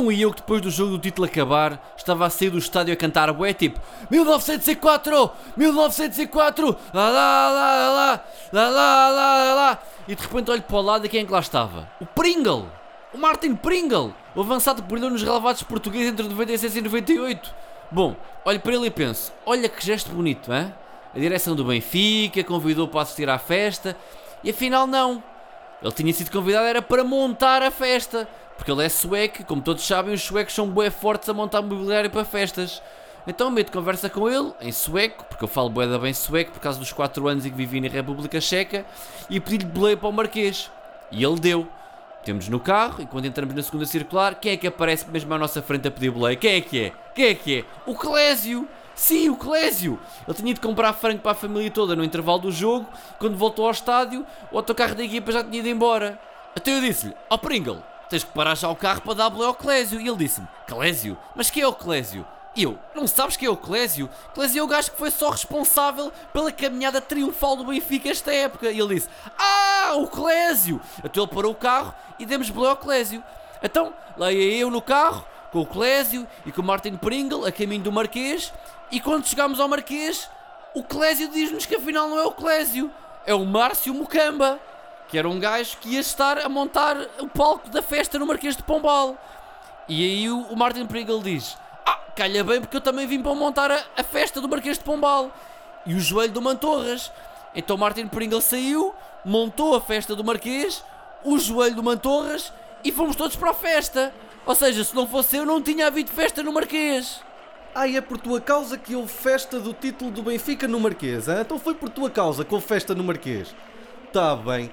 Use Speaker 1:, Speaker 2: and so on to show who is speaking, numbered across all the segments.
Speaker 1: Então e eu que depois do jogo do título acabar estava a sair do estádio a cantar bué tipo 1904! 1904! Lá lá lá lá lá lá lá lá E de repente olho para o lado e quem é que lá estava? O Pringle! O Martin Pringle! O avançado brilhou nos relevados portugueses entre 96 e 98. Bom, olho para ele e penso, olha que gesto bonito, hein? A direção do Benfica convidou para assistir à festa e afinal não. Ele tinha sido convidado era para montar a festa porque ele é sueco, como todos sabem, os suecos são bué fortes a montar mobiliário para festas. Então meto conversa com ele, em sueco, porque eu falo bué da bem sueco por causa dos 4 anos em que vivi na República Checa, e pedi-lhe boleia para o Marquês. E ele deu. Temos no carro, e quando entramos na segunda circular, quem é que aparece mesmo à nossa frente a pedir boleia? Quem é que é? Quem é que é? O Clésio! Sim, o Clésio! Ele tinha de comprar frango para a família toda no intervalo do jogo. Quando voltou ao estádio, o autocarro da equipa já tinha ido embora. Até eu disse-lhe: Ó oh, Pringle, tens que parar já o carro para dar boleia ao Clésio. E ele disse-me: Clésio? Mas quem é o Clésio? E eu, não sabes quem é o Clésio? Clésio é o gajo que foi só responsável pela caminhada triunfal do Benfica esta época. E ele disse: Ah, o Clésio! Então ele parou o carro e demos boleia ao Clésio. Então, lá ia eu no carro, com o Clésio e com o Martin Pringle, a caminho do Marquês, e quando chegámos ao Marquês, o Clésio diz-nos que afinal não é o Clésio, é o Márcio Mucamba, que era um gajo que ia estar a montar o palco da festa no Marquês de Pombal. E aí o, Martin Pringle diz: Ah, calha bem, porque eu também vim para montar a, a festa do Marquês de Pombal. E o joelho do Mantorras. Então Martin Pringle saiu, montou a festa do Marquês, o joelho do Mantorras e fomos todos para a festa. Ou seja, se não fosse eu, não tinha havido festa no Marquês.
Speaker 2: Ah, é por tua causa que houve festa do título do Benfica no Marquês, hein? Então foi por tua causa que houve festa no Marquês. Tá bem.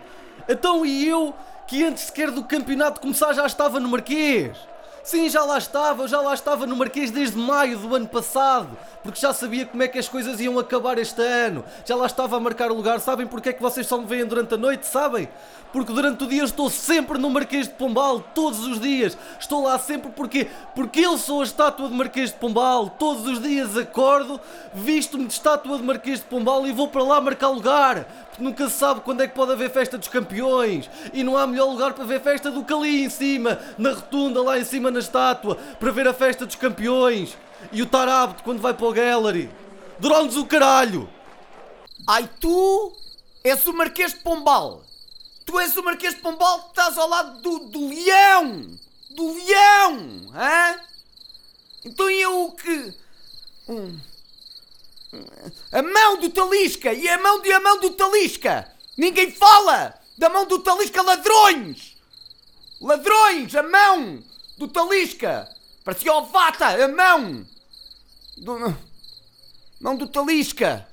Speaker 2: Então e eu, que antes sequer do campeonato começar já estava no Marquês? Sim, já lá estava, eu já lá estava no Marquês desde maio do ano passado, porque já sabia como é que as coisas iam acabar este ano. Já lá estava a marcar lugar. Sabem porque é que vocês só me veem durante a noite? Sabem? Porque durante o dia estou sempre no Marquês de Pombal, todos os dias. Estou lá sempre porque porque eu sou a estátua de Marquês de Pombal. Todos os dias acordo, visto-me de estátua de Marquês de Pombal e vou para lá marcar lugar. Porque nunca se sabe quando é que pode haver festa dos campeões. E não há melhor lugar para ver festa do que ali em cima, na rotunda, lá em cima na estátua, para ver a festa dos campeões. E o Tarabto quando vai para o gallery. Drones o caralho!
Speaker 3: Ai, tu és o Marquês de Pombal. Tu és o Marquês de Pombal que estás ao lado do, do leão. Do leão, hã? Então eu o que... Hum. A mão do Talisca e a mão de a mão do Talisca. Ninguém fala da mão do Talisca, ladrões. Ladrões, a mão do Talisca. Parecia ovata, a mão. Do... Mão do Talisca.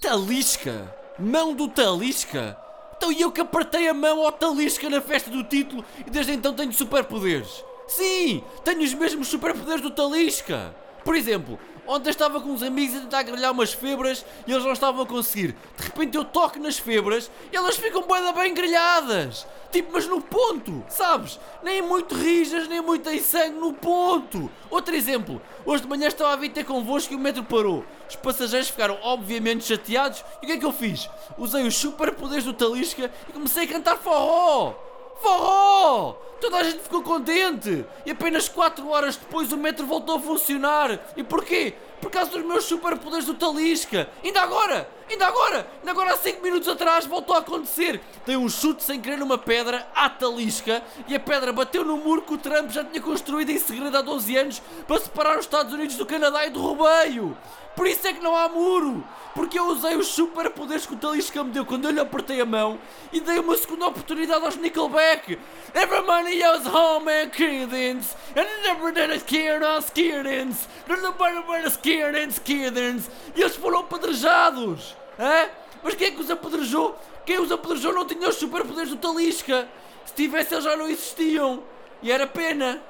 Speaker 1: Talisca? Mão do Talisca? Então eu que apertei a mão ao Talisca na festa do título e desde então tenho superpoderes. Sim, tenho os mesmos superpoderes do Talisca. Por exemplo, ontem estava com uns amigos a tentar grelhar umas febras e eles não estavam a conseguir. De repente eu toco nas febras e elas ficam bem grelhadas. Tipo, mas no ponto, sabes? Nem muito rijas, nem muito em sangue, no ponto. Outro exemplo, hoje de manhã estava a vir ter convosco e o metro parou. Os passageiros ficaram obviamente chateados e o que é que eu fiz? Usei os superpoderes do Talisca e comecei a cantar forró. Forró! Toda a gente ficou contente! E apenas 4 horas depois o metro voltou a funcionar! E porquê? Por causa dos meus superpoderes do Talisca! Ainda agora! Ainda agora! Ainda agora há 5 minutos atrás voltou a acontecer! Dei um chute sem querer numa pedra à Talisca e a pedra bateu no muro que o Trump já tinha construído em segredo há 12 anos para separar os Estados Unidos do Canadá e do Rubeio! Por isso é que não há muro! Porque eu usei os superpoderes que o Talisca me deu quando eu lhe apertei a mão e dei uma segunda oportunidade aos Nickelback! Everybody else home and kiddings! And never did it scared us kiddings! Nobody but and kiddings! E eles foram apedrejados! Hã? Mas quem é que os apedrejou? Quem os apedrejou não tinha os superpoderes do Talisca! Se tivesse eles já não existiam! E era pena!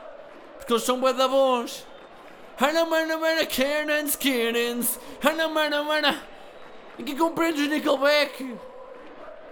Speaker 1: Porque eles são bué da bons! Hana mana mana Kernans Kernans Hana mana mana Ninguém compreende os Nickelback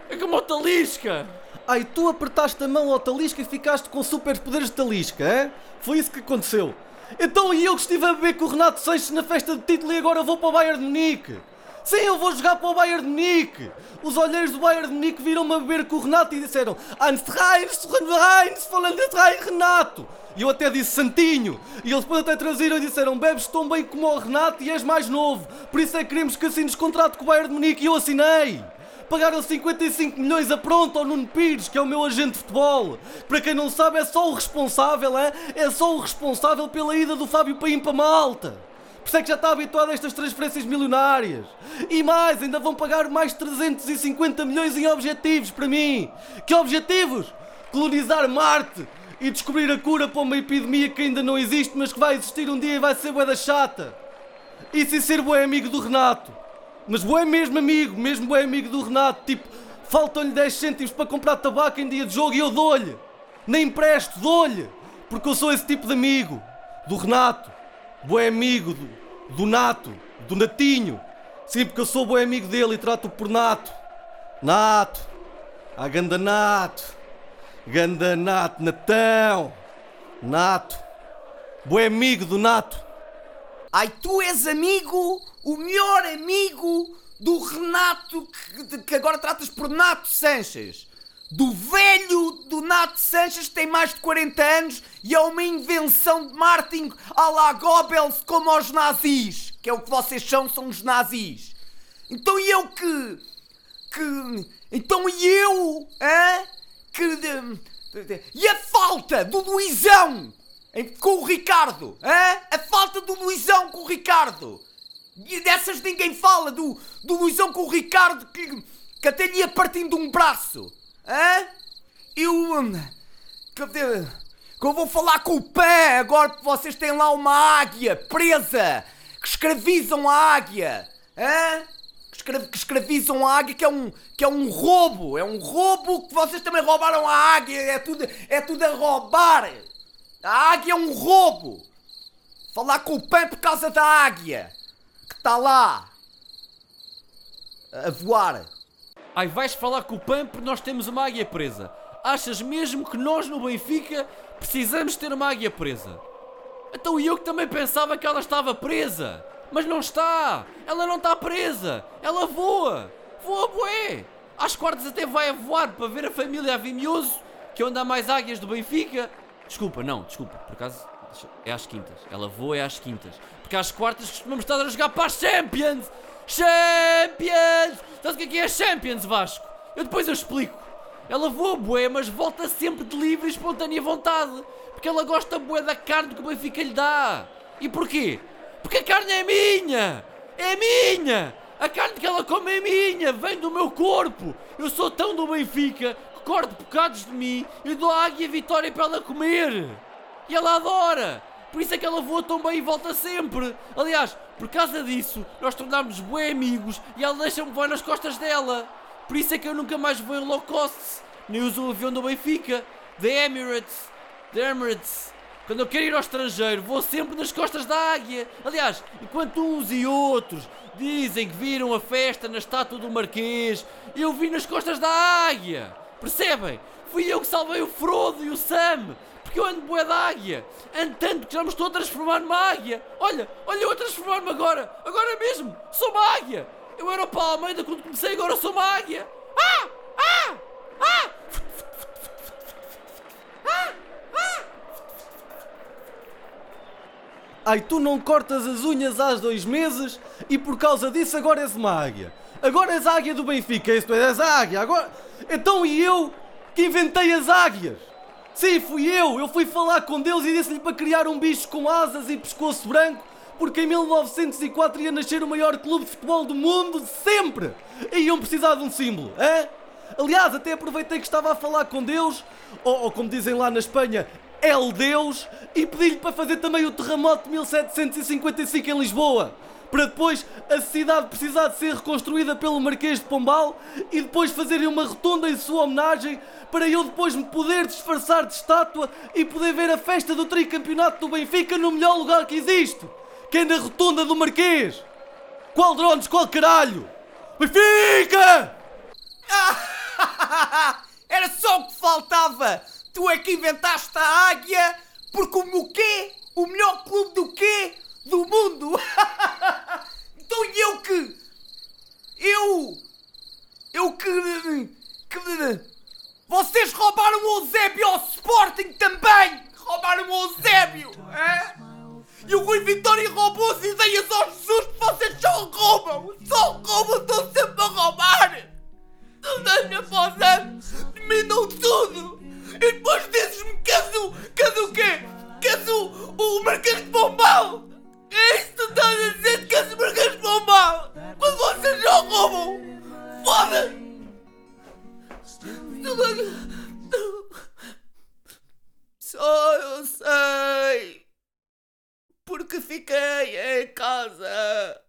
Speaker 1: É como o Talisca
Speaker 2: Ai, tu apertaste a mão ao Talisca e ficaste com superpoderes de Talisca, é? Foi isso que aconteceu. Então e eu que estive a beber com o Renato Seixas na festa de título e agora vou para o Bayern de Munique? Sim, eu vou jogar para o Bayern de Munique. Os olheiros do Bayern de Munique viram-me a beber com o Renato e disseram Anstreins, Reins, Rein, Renato. E eu até disse Santinho. E eles depois até traziram e disseram Bebes tão bem como o Renato e és mais novo. Por isso é que queremos que assines contrato com o Bayern de Munique e eu assinei. Pagaram 55 milhões a pronto ao Nuno Pires, que é o meu agente de futebol. Para quem não sabe, é só o responsável, é? É só o responsável pela ida do Fábio Paim para Malta. Por isso é que já está habituado a estas transferências milionárias. E mais, ainda vão pagar mais 350 milhões em objetivos para mim. Que objetivos? Colonizar Marte e descobrir a cura para uma epidemia que ainda não existe, mas que vai existir um dia e vai ser bué da chata. E sem ser bué amigo do Renato. Mas bué mesmo amigo, mesmo bué amigo do Renato. Tipo, faltam-lhe 10 cêntimos para comprar tabaco em dia de jogo e eu dou-lhe. Nem empresto, dou-lhe. Porque eu sou esse tipo de amigo. Do Renato. Bué amigo do, do Nato. Do Natinho. Sim, porque eu sou bué amigo dele e trato-o por Nato. Nato. A ganda Nato. Ganda Nato, Natão. Nato. Bué amigo do Nato.
Speaker 3: Ai, tu és amigo, o melhor amigo do Renato, que, que agora tratas por Nato Sanches. Do velho do Nato Sanches que tem mais de 40 anos e é uma invenção de marketing à la Goebbels como os nazis. Que é o que vocês são, são os nazis. Então e eu que... que... Então e eu, hã? Que... de- de- e a falta do Luizão com o Ricardo, hã? A falta do Luizão com o Ricardo. E dessas ninguém fala, do, do Luizão com o Ricardo que, que até lhe ia partindo um braço. Hã? Eu. hum, Que, que eu vou falar com o Pé agora que vocês têm lá uma águia presa que escravizam a águia. Hã? Que, escra- que escravizam a águia que é, um, que é um roubo. É um roubo que vocês também roubaram a águia. É tudo, é tudo a roubar. A águia é um roubo. Falar com o Pé por causa da águia que está lá a voar.
Speaker 1: Ai, vais falar com o PAN porque nós temos uma águia presa. Achas mesmo que nós no Benfica precisamos ter uma águia presa? Então eu que também pensava que ela estava presa. Mas não está. Ela não está presa. Ela voa. Voa bué. Às quartas até vai a voar para ver a família Avimioso, que é onde há mais águias do Benfica. Desculpa, não, desculpa. Por acaso é às quintas. Ela voa é às quintas. Porque às quartas costumamos estar a jogar para as Champions. Champions! Sabes o que é que é Champions, Vasco? Eu depois eu explico. Ela voa bué, mas volta sempre de livre e espontânea vontade. Porque ela gosta bué da carne que o Benfica lhe dá. E porquê? Porque a carne é minha! É minha! A carne que ela come é minha! Vem do meu corpo! Eu sou tão do Benfica que corto bocados de mim e dou à águia Vitória para ela comer! E ela adora! Por isso é que ela voa tão bem e volta sempre! Aliás, por causa disso, nós tornámos bué amigos e ela deixa-me voar nas costas dela! Por isso é que eu nunca mais vou em low cost, nem uso o avião do Benfica, da Emirates, da Emirates. Quando eu quero ir ao estrangeiro, vou sempre nas costas da águia. Aliás, enquanto uns e outros dizem que viram a festa na estátua do Marquês, eu vi nas costas da águia. Percebem? Fui eu que salvei o Frodo e o Sam. Porque eu ando bué da águia. Ando tanto que já me estou a transformar numa águia. Olha, olha eu a transformar-me agora. Agora mesmo. Sou uma águia. Eu era o Paulo Almeida quando comecei, agora sou uma águia. Ah! Ah! Ah!
Speaker 2: Ai, tu não cortas as unhas há dois meses e por causa disso agora és uma águia. Agora és a águia do Benfica, isso, tu és a águia. Agora... Então e eu que inventei as águias? Sim, fui eu. Eu fui falar com Deus e disse-lhe para criar um bicho com asas e pescoço branco porque em 1904 ia nascer o maior clube de futebol do mundo sempre. E iam precisar de um símbolo, é? Aliás, até aproveitei que estava a falar com Deus, ou, ou como dizem lá na Espanha, El Deus, e pedi-lhe para fazer também o terremoto de 1755 em Lisboa. Para depois a cidade precisar de ser reconstruída pelo Marquês de Pombal e depois fazerem uma rotunda em sua homenagem para eu depois me poder disfarçar de estátua e poder ver a festa do tricampeonato do Benfica no melhor lugar que existe, que é na rotunda do Marquês. Qual drones, qual caralho? Benfica!
Speaker 3: Era só o que faltava! Tu é que inventaste a águia porque o quê? O melhor clube do quê? Do mundo! Então e eu que. Eu. Eu que. que vocês roubaram o Eusébio ao Sporting também! Roubaram o Eusébio! É? E o Rui Vitória roubou as ideias ao Jesus Só eu sei. Porque fiquei em casa.